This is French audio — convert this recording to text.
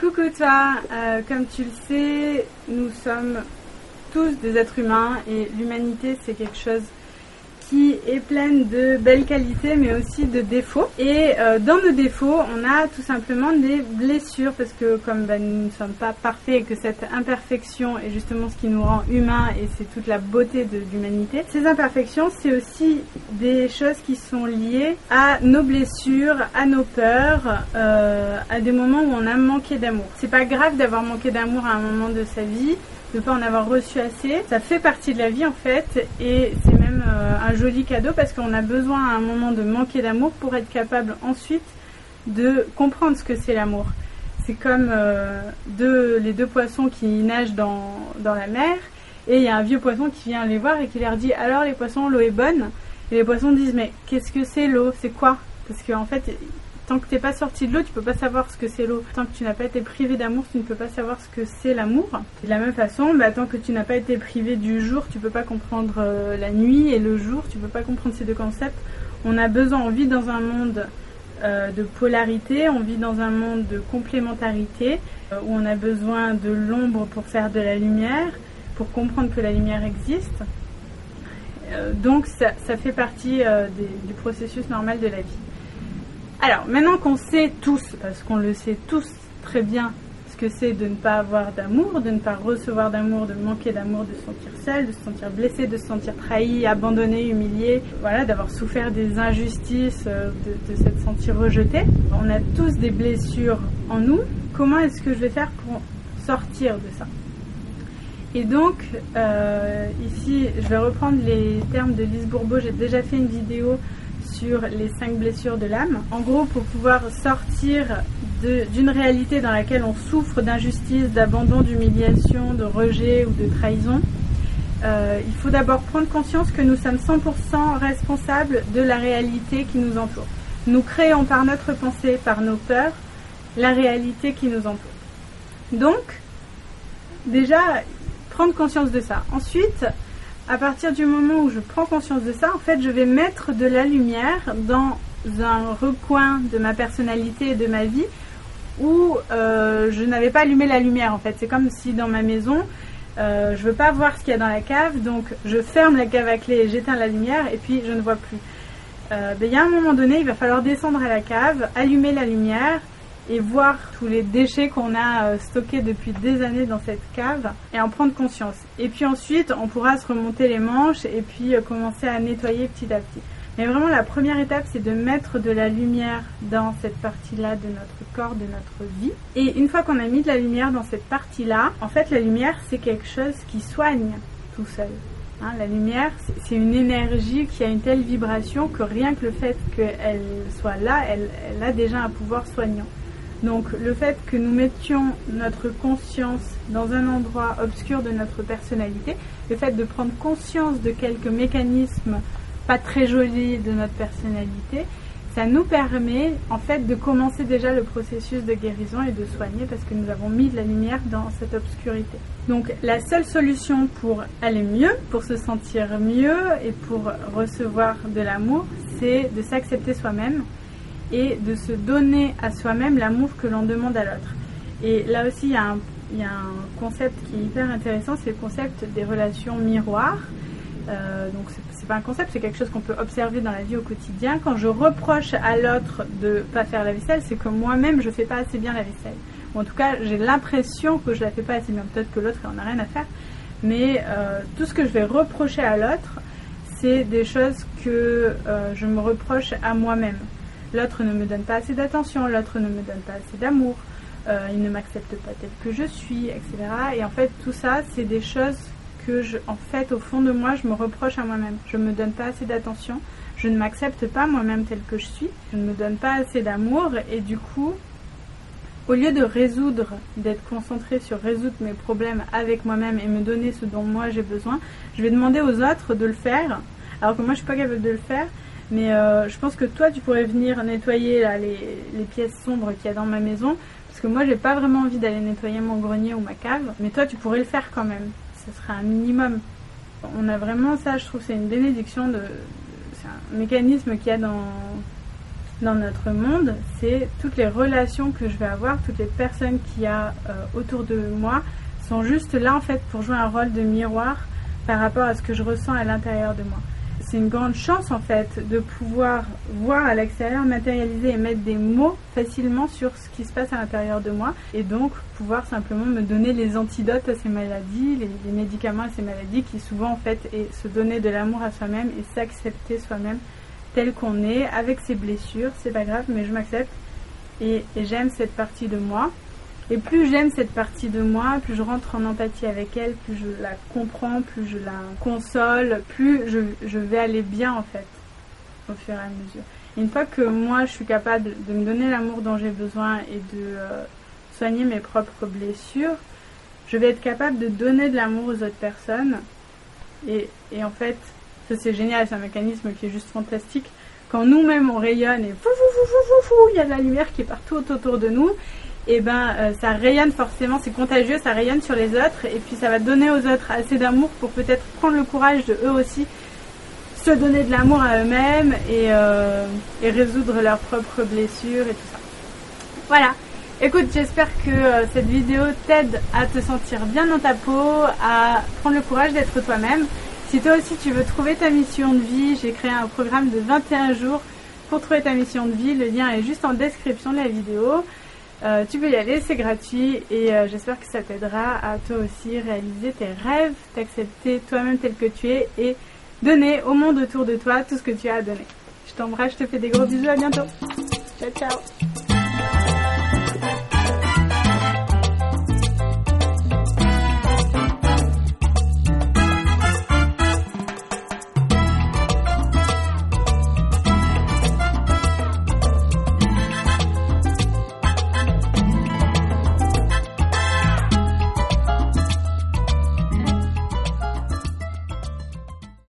Coucou toi, euh, comme tu le sais, nous sommes tous des êtres humains et l'humanité c'est quelque chose qui est pleine de belles qualités mais aussi de défauts. Et euh, dans nos défauts, on a tout simplement des blessures parce que comme ben, nous ne sommes pas parfaits et que cette imperfection est justement ce qui nous rend humains et c'est toute la beauté de l'humanité, ces imperfections c'est aussi des choses qui sont liées à nos blessures, à nos peurs, euh, à des moments où on a manqué d'amour. C'est pas grave d'avoir manqué d'amour à un moment de sa vie de pas en avoir reçu assez. Ça fait partie de la vie en fait et c'est même euh, un joli cadeau parce qu'on a besoin à un moment de manquer d'amour pour être capable ensuite de comprendre ce que c'est l'amour. C'est comme euh, les deux poissons qui nagent dans, dans la mer et il y a un vieux poisson qui vient les voir et qui leur dit alors les poissons l'eau est bonne? Et les poissons disent mais qu'est-ce que c'est l'eau? C'est quoi? Parce qu'en fait Tant que tu n'es pas sorti de l'eau, tu peux pas savoir ce que c'est l'eau. Tant que tu n'as pas été privé d'amour, tu ne peux pas savoir ce que c'est l'amour. de la même façon, bah, tant que tu n'as pas été privé du jour, tu peux pas comprendre euh, la nuit et le jour, tu peux pas comprendre ces deux concepts. On a besoin, on vit dans un monde euh, de polarité, on vit dans un monde de complémentarité, euh, où on a besoin de l'ombre pour faire de la lumière, pour comprendre que la lumière existe. donc ça, fait partie du processus normal de la vie. Alors, maintenant qu'on sait tous, parce qu'on le sait tous très bien, ce que c'est de ne pas avoir d'amour, de ne pas recevoir d'amour, de manquer d'amour, de se sentir seul, de se sentir blessé, de se sentir trahi, abandonné, humilié, voilà, d'avoir souffert des injustices, euh, de, de s'être senti rejeté. On a tous des blessures en nous. Comment est-ce que je vais faire pour sortir de ça? Et donc, euh, ici, je vais reprendre les termes de Lise Bourbeau. J'ai déjà fait une vidéo sur les cinq blessures de l'âme. En gros, pour pouvoir sortir d'une réalité dans laquelle on souffre d'injustice, d'abandon, d'humiliation, de rejet ou de trahison, euh, il faut d'abord prendre conscience que nous sommes 100% responsables de la réalité qui nous entoure. Nous créons par notre pensée, par nos peurs, la réalité qui nous entoure. Donc, déjà, prendre conscience de ça. Ensuite, à partir du moment où je prends conscience de ça, en fait, je vais mettre de la lumière dans un recoin de ma personnalité et de ma vie où euh, je n'avais pas allumé la lumière. En fait, c'est comme si dans ma maison, euh, je veux pas voir ce qu'il y a dans la cave, donc je ferme la cave à clé et j'éteins la lumière et puis je ne vois plus. Euh, ben, il y a un moment donné, il va falloir descendre à la cave, allumer la lumière et voir tous les déchets qu'on a euh, stockés depuis des années dans cette cave et en prendre conscience. Et puis ensuite, on pourra se remonter les manches et puis euh, commencer à nettoyer petit à petit. Mais vraiment, la première étape, c'est de mettre de la lumière dans cette partie-là de notre corps, de notre vie. Et une fois qu'on a mis de la lumière dans cette partie-là, en fait, la lumière, c'est quelque chose qui soigne tout seul. Hein, la lumière, c'est une énergie qui a une telle vibration que rien que le fait qu'elle soit là, elle, elle a déjà un pouvoir soignant. Donc le fait que nous mettions notre conscience dans un endroit obscur de notre personnalité, le fait de prendre conscience de quelques mécanismes pas très jolis de notre personnalité, ça nous permet en fait de commencer déjà le processus de guérison et de soigner parce que nous avons mis de la lumière dans cette obscurité. Donc la seule solution pour aller mieux, pour se sentir mieux et pour recevoir de l'amour, c'est de s'accepter soi-même et de se donner à soi-même l'amour que l'on demande à l'autre. Et là aussi, il y, a un, concept qui est hyper intéressant, c'est le concept des relations miroirs. Euh, donc c'est pas un concept, c'est quelque chose qu'on peut observer dans la vie au quotidien. Quand je reproche à l'autre de pas faire la vaisselle, c'est que moi-même je fais pas assez bien la vaisselle. Ou en tout cas, j'ai l'impression que je la fais pas assez bien. Peut-être que l'autre en a rien à faire, mais euh, tout ce que je vais reprocher à l'autre, c'est des choses que euh, je me reproche à moi-même l'autre ne me donne pas assez d'attention, l'autre ne me donne pas assez d'amour, euh, il ne m'accepte pas tel que je suis, etc. Et en fait, tout ça, c'est des choses que, je, en fait, au fond de moi, je me reproche à moi-même. Je ne me donne pas assez d'attention, je ne m'accepte pas moi-même tel que je suis, je ne me donne pas assez d'amour, et du coup, au lieu de résoudre, d'être concentré sur résoudre mes problèmes avec moi-même et me donner ce dont moi j'ai besoin, je vais demander aux autres de le faire, alors que moi je suis pas capable de le faire, mais euh, je pense que toi, tu pourrais venir nettoyer les, pièces sombres qu'il y a dans ma maison. Parce que moi, j'ai pas vraiment envie d'aller nettoyer mon grenier ou ma cave. Mais toi, tu pourrais le faire quand même. Ce serait un minimum. On a vraiment ça, je trouve, c'est une bénédiction. de C'est un mécanisme qu'il y a dans dans notre monde, c'est toutes les relations que je vais avoir, toutes les personnes qu'il y a euh, autour de moi sont juste là en fait pour jouer un rôle de miroir par rapport à ce que je ressens à l'intérieur de moi. C'est une grande chance en fait de pouvoir voir à l'extérieur, matérialiser et mettre des mots facilement sur ce qui se passe à l'intérieur de moi et donc pouvoir simplement me donner les antidotes à ces maladies, les, médicaments à ces maladies qui souvent en fait est se donner de l'amour à soi-même et s'accepter soi-même tel qu'on est, avec ses blessures, c'est pas grave, mais je m'accepte et, j'aime cette partie de moi. Et plus j'aime cette partie de moi, plus je rentre en empathie avec elle, plus je la comprends, plus je la console, plus je, vais aller bien en fait, au fur et à mesure. une fois que moi je suis capable de me donner l'amour dont j'ai besoin et de euh, soigner mes propres blessures, je vais être capable de donner de l'amour aux autres personnes. Et, en fait, ça c'est génial, c'est un mécanisme qui est juste fantastique. Quand nous-mêmes on rayonne et fou, fou, fou, fou, il y a de la lumière qui est partout autour de nous, et eh ben euh, ça rayonne forcément, c'est contagieux, ça rayonne sur les autres, et puis ça va donner aux autres assez d'amour pour peut-être prendre le courage de eux aussi se donner de l'amour à eux-mêmes et, euh, résoudre leurs propres blessures et tout ça. Voilà. Écoute, j'espère que euh, cette vidéo t'aide à te sentir bien dans ta peau, à prendre le courage d'être toi-même. Si toi aussi tu veux trouver ta mission de vie, j'ai créé un programme de 21 jours pour trouver ta mission de vie. Le lien est juste en description de la vidéo. Euh, tu peux y aller, c'est gratuit et euh, j'espère que ça t'aidera à toi aussi réaliser tes rêves, t'accepter toi-même tel que tu es et donner au monde autour de toi tout ce que tu as à donner. Je t'embrasse, je te fais des gros bisous, à bientôt. Ciao ciao